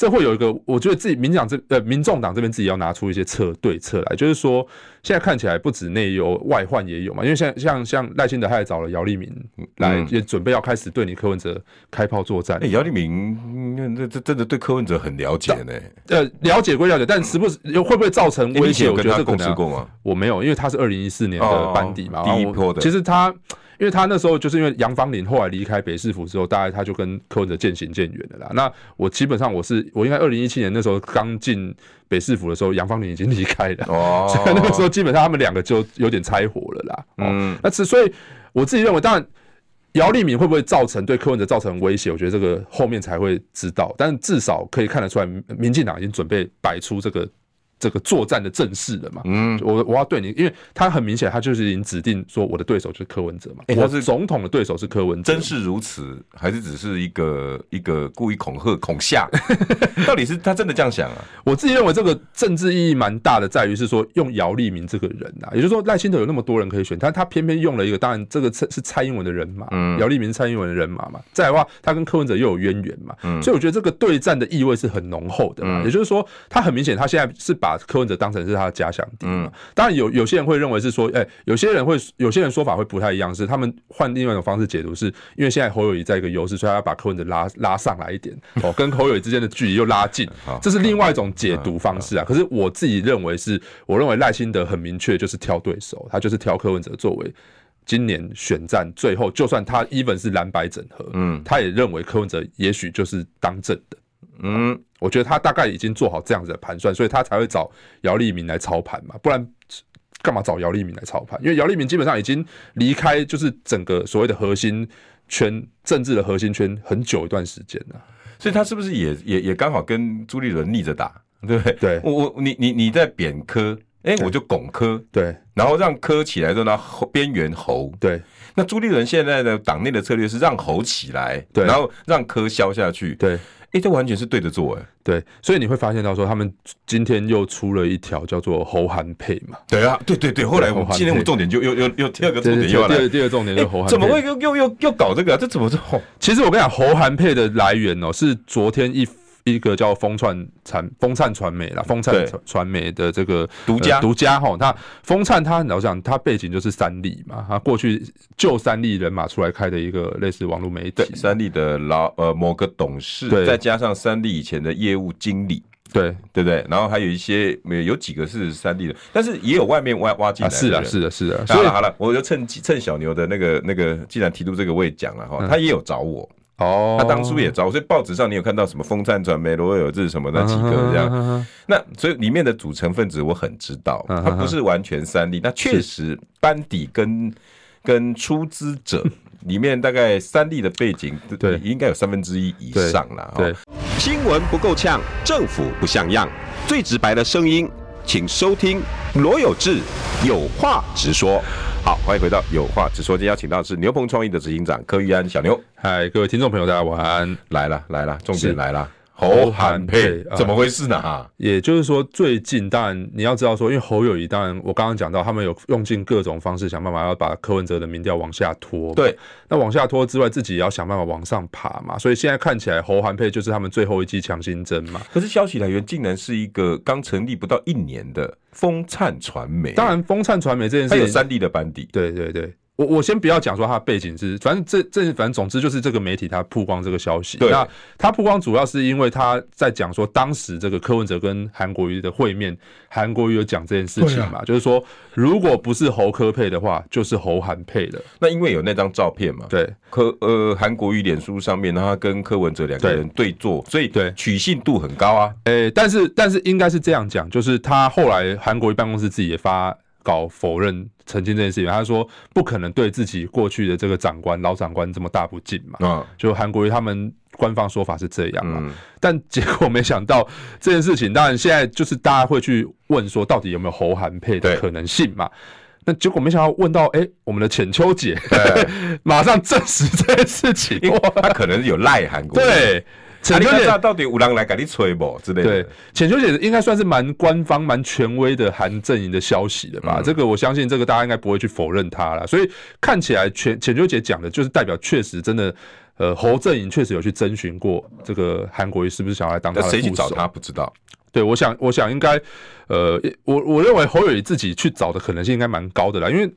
这会有一个，我觉得自己民进党这呃民众党这边自己要拿出一些策对策来，就是说现在看起来不止内忧外患也有嘛，因为像像像赖清德他也找了姚立明来，也准备要开始对你柯文哲开炮作战。哎、嗯，姚立明这这真的对柯文哲很了解呢。呃，了解归了解，但时不时会不会造成威胁？我觉得这能我没有，因为他是二零一四年的班底嘛，第一波的。其实他。因为他那时候就是因为杨芳林后来离开北市府之后，大概他就跟柯文哲渐行渐远了啦。那我基本上我是我应该二零一七年那时候刚进北市府的时候，杨芳林已经离开了哦，所以那个时候基本上他们两个就有点拆伙了啦。嗯，那是所以我自己认为，当然姚立敏会不会造成对柯文哲造成威胁，我觉得这个后面才会知道。但至少可以看得出来，民进党已经准备摆出这个。这个作战的正式了嘛？嗯，我我要对你，因为他很明显，他就是已经指定说我的对手就是柯文哲嘛。我是总统的对手是柯文哲，真是如此，还是只是一个一个故意恐吓恐吓？到底是他真的这样想啊？我自己认为这个政治意义蛮大的，在于是说用姚立明这个人啊，也就是说赖清德有那么多人可以选，但他偏偏用了一个，当然这个是蔡英文的人马，嗯，姚立明是蔡英文的人马嘛。再来的话，他跟柯文哲又有渊源嘛，嗯，所以我觉得这个对战的意味是很浓厚的嘛。也就是说，他很明显，他现在是把把柯文哲当成是他的假想敌，嗯，当然有有些人会认为是说，哎、欸，有些人会有些人说法会不太一样，是他们换另外一种方式解读，是因为现在侯友谊在一个优势，所以他要把柯文哲拉拉上来一点，哦，跟侯友谊之间的距离又拉近，这是另外一种解读方式啊。可是我自己认为是，我认为赖清德很明确就是挑对手，他就是挑柯文哲作为今年选战最后，就算他 even 是蓝白整合，嗯，他也认为柯文哲也许就是当政的。嗯，我觉得他大概已经做好这样子的盘算，所以他才会找姚立明来操盘嘛，不然干嘛找姚立明来操盘？因为姚立明基本上已经离开，就是整个所谓的核心圈、政治的核心圈很久一段时间了。所以他是不是也也也刚好跟朱立伦逆着打，对不对？对，我我你你你在贬科，哎，我就拱科，对，然后让科起来之后呢，边缘猴，对。那朱立伦现在的党内的策略是让猴起来，对，然后让科消下去，对。哎，这完全是对着做，哎，对，所以你会发现到说，他们今天又出了一条叫做侯韩配嘛，对啊，对对对，后来我们今天我们重点就又又又第二个重点又来，第二个重点就侯韩，怎么会又又又又搞这个？这怎么是？其实我跟你讲，侯韩配的来源哦，是昨天一。一个叫风灿传风灿传媒啦，风灿传媒的这个独家。独家哈，那风灿他老讲他背景就是三立嘛，他过去就三立人马出来开的一个类似网络媒体，三立的老呃某个董事，再加上三立以前的业务经理，对。对不对？然后还有一些有几个是三立的，但是也有外面挖挖进来的，是啊是的是的。好了好了，我就趁趁小牛的那个那个，既然提出这个，我也讲了哈，他也有找我。哦，他当初也招，所以报纸上你有看到什么风扇传媒、罗有志什么那几个这样，那所以里面的组成分子我很知道，它不是完全三立，那确实班底跟跟出资者里面大概三立的背景，对，应该有三分之一以上了。对，新闻不够呛，政府不像样，最直白的声音，请收听罗有志有话直说。好，欢迎回到有话直说。今天邀请到的是牛棚创意的执行长柯玉安小牛。嗨，各位听众朋友，大家晚安。来了，来了，重点来了。侯韩配怎么回事呢？哈，也就是说，最近当然你要知道说，因为侯友谊当然我刚刚讲到，他们有用尽各种方式想办法要把柯文哲的民调往下拖。对，那往下拖之外，自己也要想办法往上爬嘛。所以现在看起来，侯韩配就是他们最后一剂强心针嘛。可是消息来源竟然是一个刚成立不到一年的风灿传媒。当然，风灿传媒这件事，它有三立的班底。对对对。我我先不要讲说他的背景是，反正这这反正总之就是这个媒体他曝光这个消息。对。那他曝光主要是因为他在讲说，当时这个柯文哲跟韩国瑜的会面，韩国瑜有讲这件事情嘛，啊、就是说如果不是侯科配的话，就是侯韩配的。那因为有那张照片嘛，对，柯呃韩国瑜脸书上面，他跟柯文哲两个人对坐，所以对取信度很高啊。诶、欸，但是但是应该是这样讲，就是他后来韩国瑜办公室自己也发。搞否认澄清这件事情，他说不可能对自己过去的这个长官老长官这么大不敬嘛。嗯，就韩国瑜他们官方说法是这样嘛。嗯，但结果没想到这件事情，当然现在就是大家会去问说，到底有没有侯韩配的可能性嘛？那结果没想到问到，哎，我们的浅秋姐马上证实这件事情，他可能有赖韩国瑜。对。浅秋姐到底有人来给你吹不之类的？对，浅秋姐应该算是蛮官方、蛮权威的韩阵营的消息的吧？嗯、这个我相信，这个大家应该不会去否认他了。所以看起来，浅浅秋姐讲的就是代表确实真的，呃，侯阵营确实有去征询过这个韩国瑜是不是想要来当他的副手？谁去找他不知道。对，我想，我想应该，呃，我我认为侯友宜自己去找的可能性应该蛮高的啦，因为。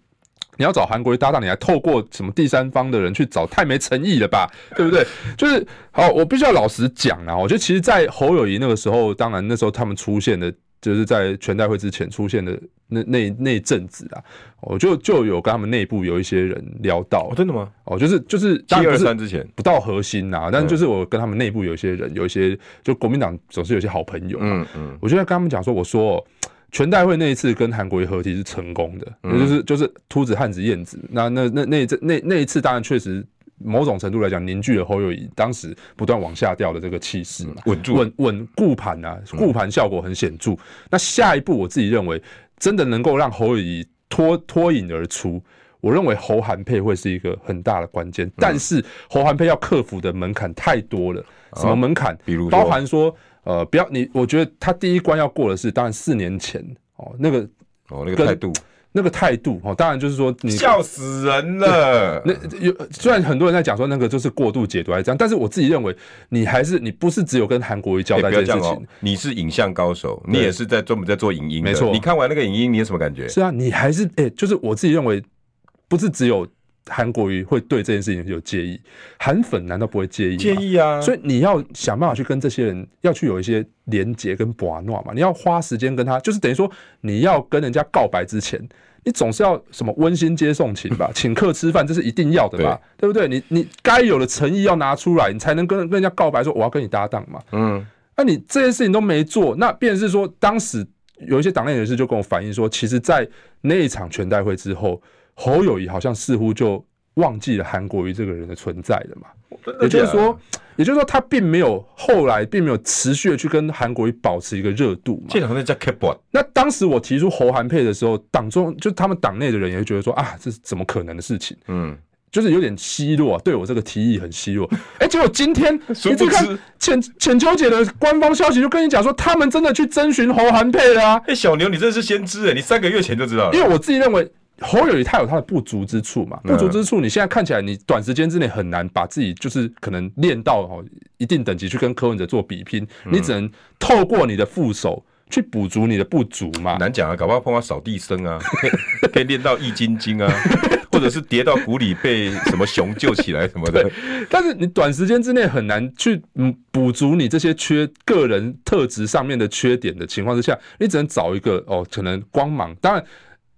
你要找韩国瑜搭档，你还透过什么第三方的人去找，太没诚意了吧？对不对？就是好，我必须要老实讲啊。我觉得其实，在侯友谊那个时候，当然那时候他们出现的，就是在全代会之前出现的那那那阵子啊，我就就有跟他们内部有一些人聊到。真的吗？哦，就是就是七二三之前不到核心呐，但就是我跟他们内部有一些人，有一些就国民党总是有些好朋友。嗯嗯，我就在跟他们讲说，我说。全代会那一次跟韩国瑜合体是成功的，嗯、就是就是秃子汉子燕子。那那那那那那那一次当然确实某种程度来讲凝聚了侯友宜当时不断往下掉的这个气势嘛，稳住稳稳固盘啊，固盘效果很显著。嗯、那下一步我自己认为真的能够让侯友宜脱脱颖而出，我认为侯韩配会是一个很大的关键。嗯、但是侯韩配要克服的门槛太多了，什么门槛？比如包含说。呃，不要你，我觉得他第一关要过的是，当然四年前哦，那个哦，那个态度，那个态度哦，当然就是说你笑死人了。那有虽然很多人在讲说那个就是过度解读还是这样，但是我自己认为，你还是你不是只有跟韩国瑜交代这件事情，欸哦，你是影像高手，你也是在专门在做影音，没错。你看完那个影音，你有什么感觉？是啊，你还是哎，欸，就是我自己认为，不是只有。韩国瑜会对这件事情有介意，韩粉难道不会介意？介意啊！所以你要想办法去跟这些人要去有一些连结跟把诺嘛，你要花时间跟他，就是等于说你要跟人家告白之前，你总是要什么温馨接送情吧，请客吃饭，这是一定要的吧，对，对不对？你你该有的诚意要拿出来，你才能跟跟人家告白说我要跟你搭档嘛。嗯，那你这些事情都没做，那便是说当时有一些党内人士就跟我反映说，其实，在那一场全代会之后。侯友谊好像似乎就忘记了韩国瑜这个人的存在了嘛？也就是说，也就是说，他并没有后来并没有持续的去跟韩国瑜保持一个热度嘛？这好像叫 keep 那当时我提出侯韩配的时候，党中就他们党内的人也会觉得说啊，这是怎么可能的事情？嗯，就是有点奚落，对我这个提议很奚落。哎，结果今天 你这看浅浅秋姐的官方消息就跟你讲说，他们真的去征询侯韩配了啊！哎，小牛，你真的是先知哎，你三个月前就知道了。因为我自己认为侯友宜他有他的不足之处嘛，不足之处，你现在看起来你短时间之内很难把自己就是可能练到哦一定等级去跟柯文哲做比拼，你只能透过你的副手。去补足你的不足嘛？难讲啊，搞不好碰到扫地僧啊，可以练到易筋经啊，或者是跌到谷里被什么熊救起来什么的。但是你短时间之内很难去嗯补足你这些缺个人特质上面的缺点的情况之下，你只能找一个哦，可能光芒。当然。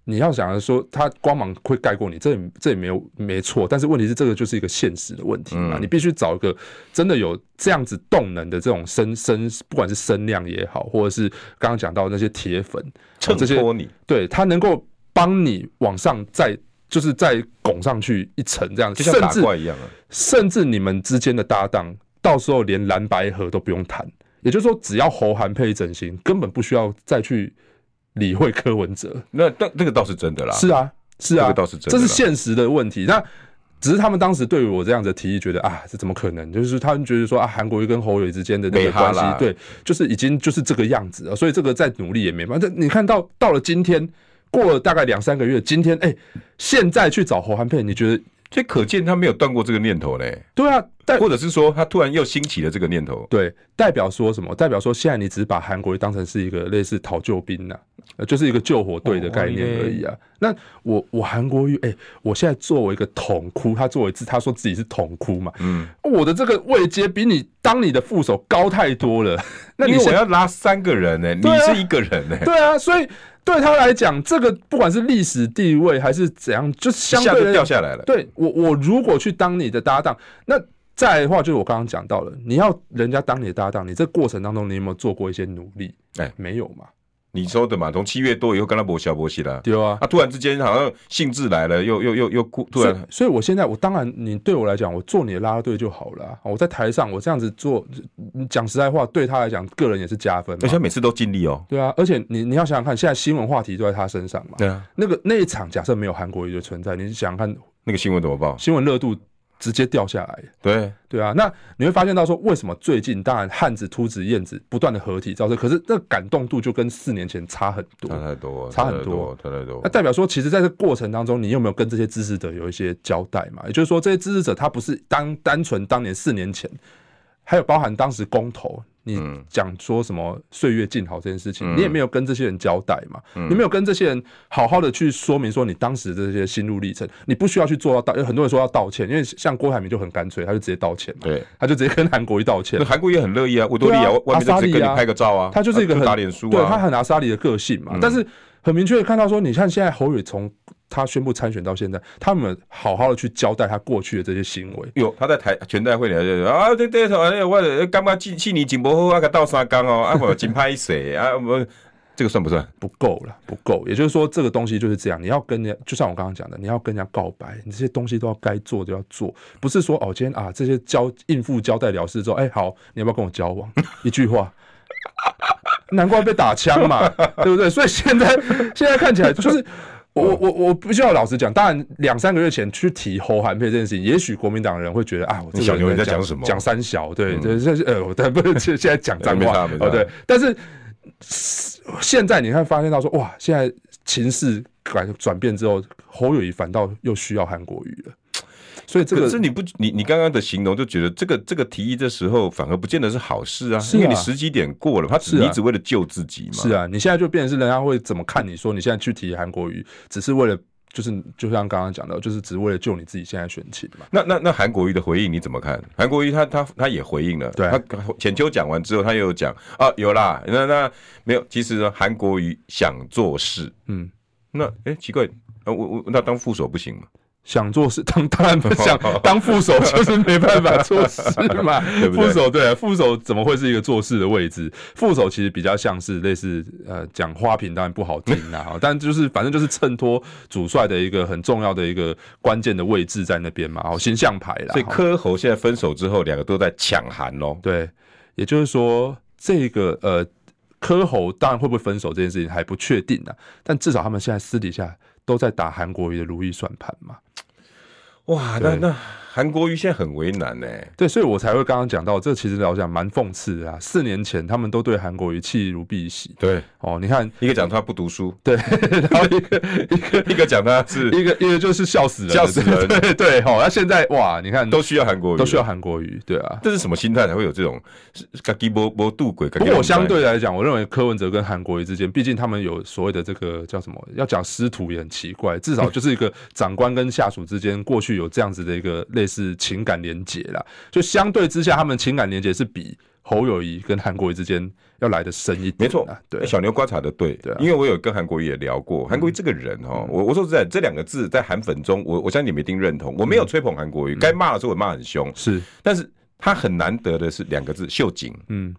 你要想着说他光芒会盖过你，这也这也没有没错。但是问题是，这个就是一个现实的问题嘛。你必须找一个真的有这样子动能的这种声声，不管是声量也好，或者是刚刚讲到那些铁粉衬托你，对他能够帮你往上再就是再拱上去一层这样，就像打怪一样啊。甚至你们之间的搭档，到时候连蓝白合都不用谈，也就是说，只要侯韩配整形，根本不需要再去。理会柯文哲，那那那个倒是真的啦。是啊，是啊，这个倒是真的，这是现实的问题。那只是他们当时对于我这样子的提议，觉得啊，这怎么可能？就是他们觉得说啊，韩国瑜跟侯友之间的那个关系，对，就是已经就是这个样子了。所以这个再努力也没办法。你看到到了今天，过了大概两三个月，今天哎、欸，现在去找侯汉佩，你觉得？这可见他没有断过这个念头嘞。对啊，或者是说他突然又兴起了这个念头。对，代表说什么？代表说现在你只是把韩国瑜当成是一个类似讨救兵呐、啊，就是一个救火队的概念而已啊。哦、那我我韩国瑜，哎、欸，我现在作为一个统哭，他作为自他说自己是统哭嘛，嗯，我的这个位阶比你当你的副手高太多了。那你我要拉三个人呢、欸，你是一个人呢、欸？对啊，所以。对他来讲，这个不管是历史地位还是怎样，就相对就掉下来了。对我，我如果去当你的搭档，那再来的话就是我刚刚讲到了，你要人家当你的搭档，你这过程当中你有没有做过一些努力？哎，没有嘛。你说的嘛，从七月多以后跟他搏小搏起了，对啊，他突然之间好像兴致来了，又又又又突然所，所以我现在我当然，你对我来讲，我做你的拉拉队就好了、啊。我在台上，我这样子做，讲实在话，对他来讲，个人也是加分。而且每次都尽力哦。对啊，而且你你要想想看，现在新闻话题都在他身上嘛。对啊，那个那一场假设没有韩国瑜的存在，你想想看那个新闻怎么报？新闻热度。直接掉下来，对对啊，那你会发现到说，为什么最近当然汉子、秃子、燕子不断的合体造势，可是那感动度就跟四年前差很多，差太多，差很多，差太多。那代表说，其实在这过程当中，你有没有跟这些支持者有一些交代嘛？也就是说，这些支持者他不是当单纯当年四年前，还有包含当时公投。你讲说什么岁月静好这件事情，嗯、你也没有跟这些人交代嘛？嗯、你没有跟这些人好好的去说明说你当时的这些心路历程，你不需要去做到道。有很多人说要道歉，因为像郭台铭就很干脆，他就直接道歉嘛。对，他就直接跟韩国瑜道歉。韩国瑜也很乐意啊，维多利亚外面只跟你，拍个照啊，他就是一个很打脸书啊，对他很拿沙里的个性嘛。嗯、但是很明确的看到说，你看现在侯宇从。他宣布参选到现在，他们好好的去交代他过去的这些行为。有他在台全代会里就啊，对对头，我刚刚去去你景博后那个倒沙缸哦，啊我金拍谁啊？我这个算不算？不够了，不够。也就是说，这个东西就是这样，你要跟人家，就像我刚刚讲的，你要跟人家告白，你这些东西都要该做就要做，不是说哦，今天啊这些交应付交代了事之后，哎、好，你要不要跟我交往？一句话，难怪被打枪嘛，对不对？所以现在现在看起来就是。我我我必须要老实讲，当然两三个月前去提侯韩佩这件事情，也许国民党的人会觉得啊，我这小牛在讲什么？讲三小，对对，这是呃，但不是现在讲脏话哦，对。但是现在你看发现到说，哇，现在情势改转变之后，侯友谊反倒又需要韩国瑜了。所以这个可是你不你你刚刚的形容就觉得这个这个提议这时候反而不见得是好事啊，是因为你时机点过了，他只你只为了救自己嘛。是啊，你现在就变成是人家会怎么看你说你现在去提韩国瑜，只是为了就是就像刚刚讲到，就是只为了救你自己现在选情嘛。那那那韩国瑜的回应你怎么看？韩国瑜他他他也回应了，对，他浅秋讲完之后他又讲啊有啦，那那没有，其实呢韩国瑜想做事，嗯，那哎、欸、奇怪，我我那当副手不行吗？想做事当当然不想 当副手，就是没办法做事嘛。副手对，副手怎么会是一个做事的位置？副手其实比较像是类似呃讲花瓶，当然不好听啦。但就是反正就是衬托主帅的一个很重要的一个关键的位置在那边嘛。好，形象牌啦。所以柯侯现在分手之后，两个都在抢韩哦。对，也就是说这个呃柯侯当然会不会分手这件事情还不确定呢。但至少他们现在私底下都在打韩国瑜的如意算盘嘛。哇，那那。韩国瑜现在很为难呢、欸，对，所以我才会刚刚讲到，这其实老实讲蛮讽刺的啊。四年前他们都对韩国瑜弃如敝屣，对，哦，你看一个讲他不读书，对，然后一个一个一个讲他是一个一个就是笑死人，笑死人，对对，好，那现在哇，你看都需要韩国瑜，都需要韩国瑜，对啊，这是什么心态才会有这种嘎叽波波渡鬼？不过我相对来讲，我认为柯文哲跟韩国瑜之间，毕竟他们有所谓的这个叫什么，要讲师徒也很奇怪，至少就是一个长官跟下属之间过去有这样子的一个类似情感。连结啦，就相对之下，他们情感连结是比侯友谊跟韩国瑜之间要来的深一点。没错，对，小牛观察的对，对，因为我有跟韩国瑜也聊过，韩国瑜这个人哦，我我说实在，这两个字在韩粉中，我我相信你们一定认同。我没有吹捧韩国瑜，该骂的时候我骂很凶，是，但是他很难得的是两个字，秀景，嗯。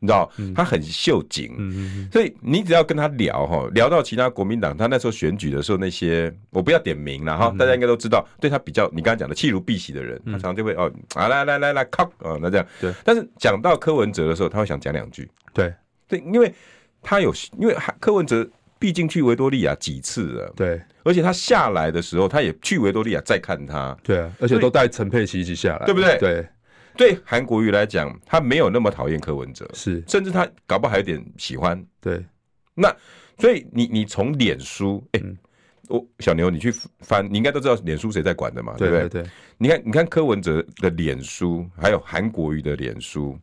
你知道，他很秀紧，嗯，所以你只要跟他聊哈，聊到其他国民党，他那时候选举的时候那些，我不要点名了哈，大家应该都知道，对他比较，你刚才讲的弃如敝屣的人，他常常就会哦，啊来来来来靠，啊那这样，对。但是讲到柯文哲的时候，他会想讲两句，对。对，因为他有，因为柯文哲毕竟去维多利亚几次了，对，而且他下来的时候，他也去维多利亚再看他，对啊，而且都带陈佩琪一起下来，对不对？对。对韩国瑜来讲，他没有那么讨厌柯文哲，是，甚至他搞不好还有点喜欢。对，那所以你你从脸书，哎、欸，我、嗯、小牛，你去翻，你应该都知道脸书谁在管的嘛，对不对？对，对，你看，你看柯文哲的脸书，还有韩国瑜的脸书，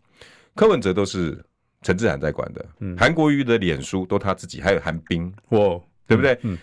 柯文哲都是陈志涵在管的，韩、嗯、国瑜的脸书都他自己，还有韩冰，哇，对不对？嗯，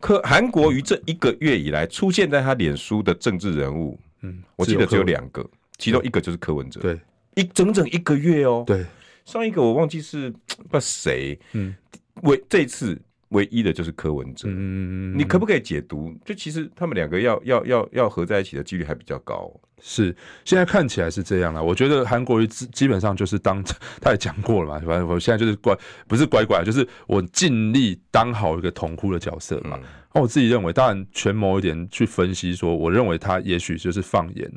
柯韩国瑜这一个月以来出现在他脸书的政治人物，嗯，我记得只有两个。其中一个就是柯文哲，对，一整整一个月哦，对，上一个我忘记是 不知道谁，嗯，唯这次唯一的就是柯文哲，嗯，你可不可以解读？就其实他们两个要要要要合在一起的几率还比较高，是。现在看起来是这样了。我觉得韩国瑜基本上就是当 他也讲过了嘛，反正我现在就是乖，不是乖乖，就是我尽力当好一个统哭的角色嘛。那我自己认为，当然权谋一点去分析说，我认为他也许就是放眼。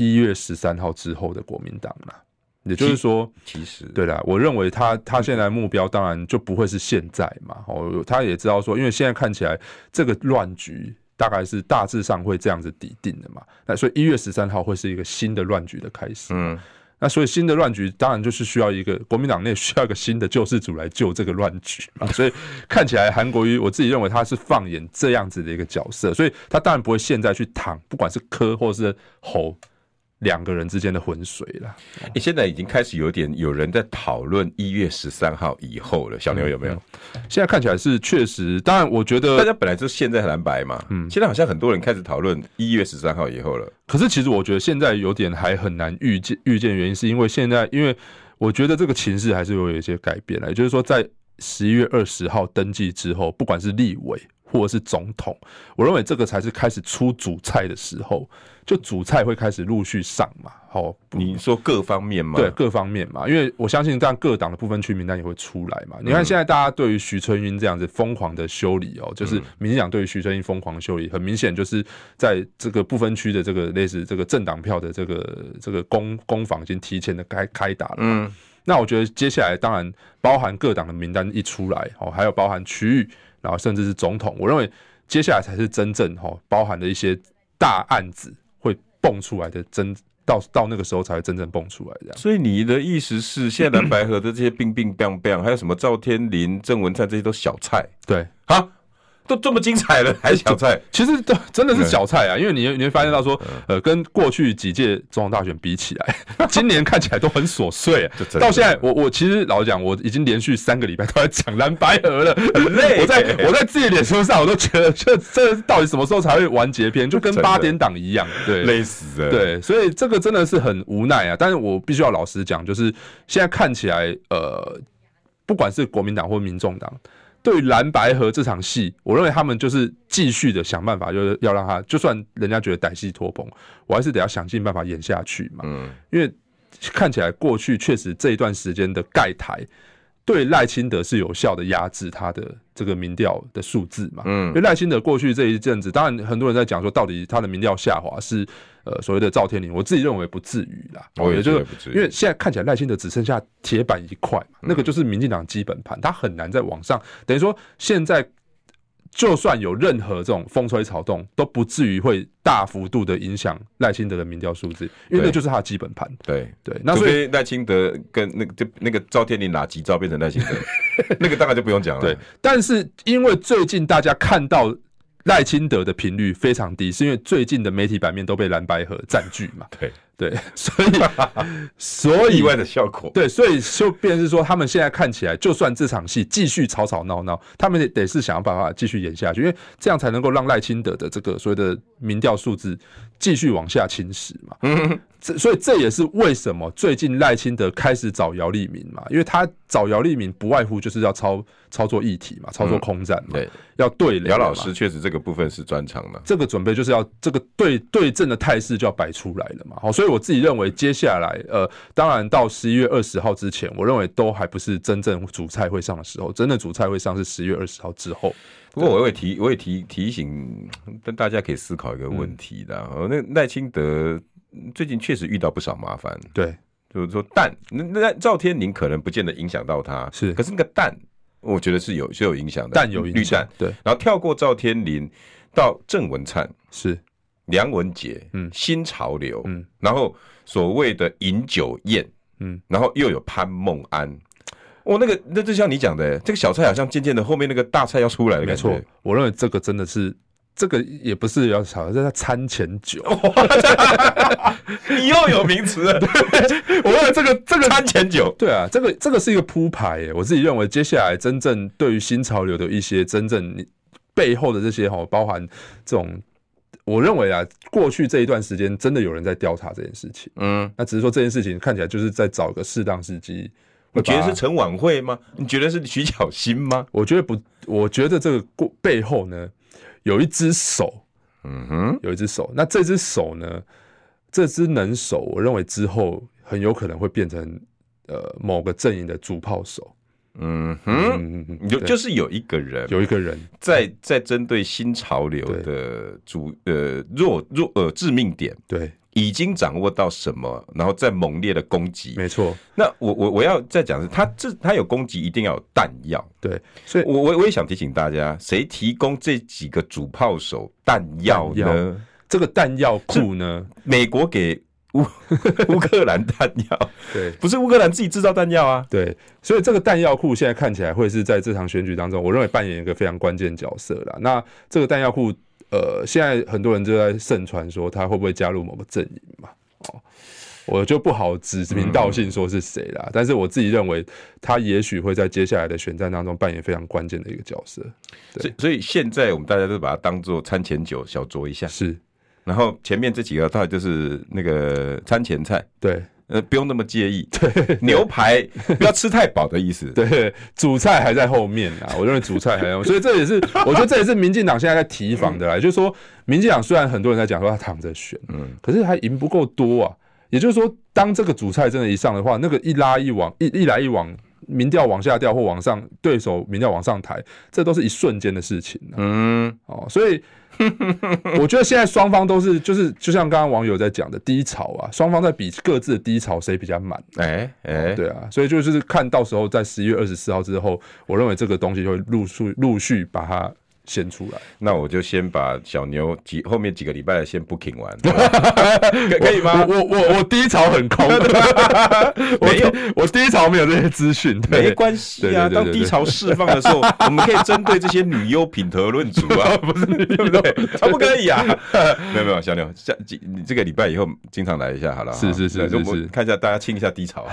一月十三号之后的国民党啦，也就是说，其实对啦，我认为他他现在目标当然就不会是现在嘛。哦，他也知道说，因为现在看起来这个乱局大概是大致上会这样子底定的嘛。那所以一月十三号会是一个新的乱局的开始。嗯，那所以新的乱局当然就是需要一个国民党内需要一个新的救世主来救这个乱局嘛。所以看起来韩国瑜，我自己认为他是放眼这样子的一个角色，所以他当然不会现在去躺，不管是柯或是侯。两个人之间的浑水了。你现在已经开始有点有人在讨论一月十三号以后了。小牛有没有？现在看起来是确实。当然，我觉得大家本来就现在蓝白嘛。嗯，现在好像很多人开始讨论一月十三号以后了。可是，其实我觉得现在有点还很难预见预见，原因是因为现在，因为我觉得这个情势还是有一些改变了。也就是说，在十一月二十号登记之后，不管是立委或者是总统，我认为这个才是开始出主菜的时候。就主菜会开始陆续上嘛，好，你说各方面嘛？对，各方面嘛，因为我相信这样各党的部分区名单也会出来嘛。你看现在大家对于徐春英这样子疯狂的修理哦，就是民进党对于徐春英疯狂的修理，很明显就是在这个部分区的这个类似这个政党票的这个这个攻攻防已经提前的开开打了。嗯，那我觉得接下来当然包含各党的名单一出来哦，还有包含区域，然后甚至是总统，我认为接下来才是真正哈包含的一些大案子会。蹦出来的真到到那个时候才会真正蹦出来这样，所以你的意思是，现在蓝白合的这些冰冰冰冰，还有什么赵天林、郑文灿这些都小菜，对，好。都这么精彩了，还小菜？其实都真的是小菜啊，因为你你会发现到说，呃，跟过去几届总统大选比起来，今年看起来都很琐碎啊。到现在，我我其实老实讲，我已经连续三个礼拜都在讲蓝白合了，很累。我在我在自己脸书上，我都觉得这这到底什么时候才会完结篇？就跟八点档一样，对，累死了。对，所以这个真的是很无奈啊。但是我必须要老实讲，就是现在看起来，呃，不管是国民党或民众党。对于蓝白河这场戏，我认为他们就是继续的想办法，就是要让他，就算人家觉得歹戏拖棚，我还是得要想尽办法演下去嘛。嗯，因为看起来过去确实这一段时间的盖台，对赖清德是有效的压制他的这个民调的数字嘛。嗯，因为赖清德过去这一阵子，当然很多人在讲说，到底他的民调下滑是。呃，所谓的赵天麟，我自己认为不至于啦。我也觉得不至于，因为现在看起来赖清德只剩下铁板一块嘛，那个就是民进党基本盘，他很难再往上。等于说，现在就算有任何这种风吹草动，都不至于会大幅度的影响赖清德的民调数字，因为那就是他的基本盘。对对，那所以赖清德跟那个就那个赵天麟哪几招变成赖清德，那个当然就不用讲了。对，但是因为最近大家看到。赖清德的频率非常低，是因为最近的媒体版面都被蓝白河占据嘛？对对，所以所以意外的效果，对，所以就变是说，他们现在看起来，就算这场戏继续吵吵闹闹，他们得是想要办法继续演下去，因为这样才能够让赖清德的这个所谓的民调数字继续往下侵蚀嘛。嗯，这所以这也是为什么最近赖清德开始找姚立明嘛，因为他找姚立明不外乎就是要操操作议题嘛，操作空战嘛，嗯、对，要对姚老师确实这个部分是专长的，这个准备就是要这个对对阵的态势就要摆出来了嘛。好，所以我自己认为接下来呃，当然到十一月二十号之前，我认为都还不是真正主菜会上的时候，真的主菜会上是十月二十号之后。不过我也提，我也提提醒，但大家可以思考一个问题的。嗯、那赖清德最近确实遇到不少麻烦，对，就是说蛋，那那赵天林可能不见得影响到他，是，可是那个蛋，我觉得是有是有影响的，蛋有影响，绿蛋，对。然后跳过赵天林到郑文灿，是梁文杰，嗯，新潮流，嗯，然后所谓的饮酒宴，嗯，然后又有潘梦安。我、哦、那个，那就像你讲的，这个小菜好像渐渐的后面那个大菜要出来了。没错，我认为这个真的是，这个也不是要炒，这叫餐前酒。你又有名词了。对，我认为这个这个餐前酒，对啊，这个这个是一个铺排耶。我自己认为，接下来真正对于新潮流的一些真正背后的这些哈，包含这种，我认为啊，过去这一段时间真的有人在调查这件事情。嗯，那只是说这件事情看起来就是在找个适当时机。你觉得是陈婉慧吗？你觉得是徐巧芯吗？我觉得不，我觉得这个过背后呢，有一只手，嗯哼，有一只手。那这只手呢，这只能手，我认为之后很有可能会变成呃某个阵营的主炮手。嗯哼，有就是有一个人，有一个人在在针对新潮流的主呃弱弱呃致命点，对。已经掌握到什么，然后再猛烈的攻击。没错，那我我我要再讲的是，他这他有攻击，一定要有弹药。对，所以我我我也想提醒大家，谁提供这几个主炮手弹药呢？这个弹药库呢？美国给乌 乌克兰弹药，对，不是乌克兰自己制造弹药啊。对，所以这个弹药库现在看起来会是在这场选举当中，我认为扮演一个非常关键角色啦。那这个弹药库。呃，现在很多人就在盛传说他会不会加入某个阵营嘛？哦，我就不好指名道姓说是谁啦。嗯、但是我自己认为，他也许会在接下来的选战当中扮演非常关键的一个角色。所以，所以现在我们大家都把它当做餐前酒，小酌一下。是，然后前面这几个大概就是那个餐前菜。对。呃，不用那么介意。对，牛排不要吃太饱的意思。对，主菜还在后面啊。我认为主菜还在，所以这也是 我觉得这也是民进党现在在提防的啦。就是说，民进党虽然很多人在讲说他躺着选，嗯，可是还赢不够多啊。也就是说，当这个主菜真的一上的话，那个一拉一往，一一来一往，民调往下掉或往上，对手民调往上抬，这都是一瞬间的事情。嗯，哦，所以。我觉得现在双方都是，就是就像刚刚网友在讲的低潮啊，双方在比各自的低潮谁比较满。哎哎，对啊，所以就是看到时候在十一月二十四号之后，我认为这个东西就会陆续陆续把它。先出来，那我就先把小牛几后面几个礼拜先 booking 完，可以吗？我我我我低潮很空，没有，我低潮没有这些资讯，没关系啊。当低潮释放的时候，我们可以针对这些女优品头论足啊，不是对不对？可不可以啊？没有没有，小牛下几你这个礼拜以后经常来一下好了，是是是是是，看一下大家清一下低潮。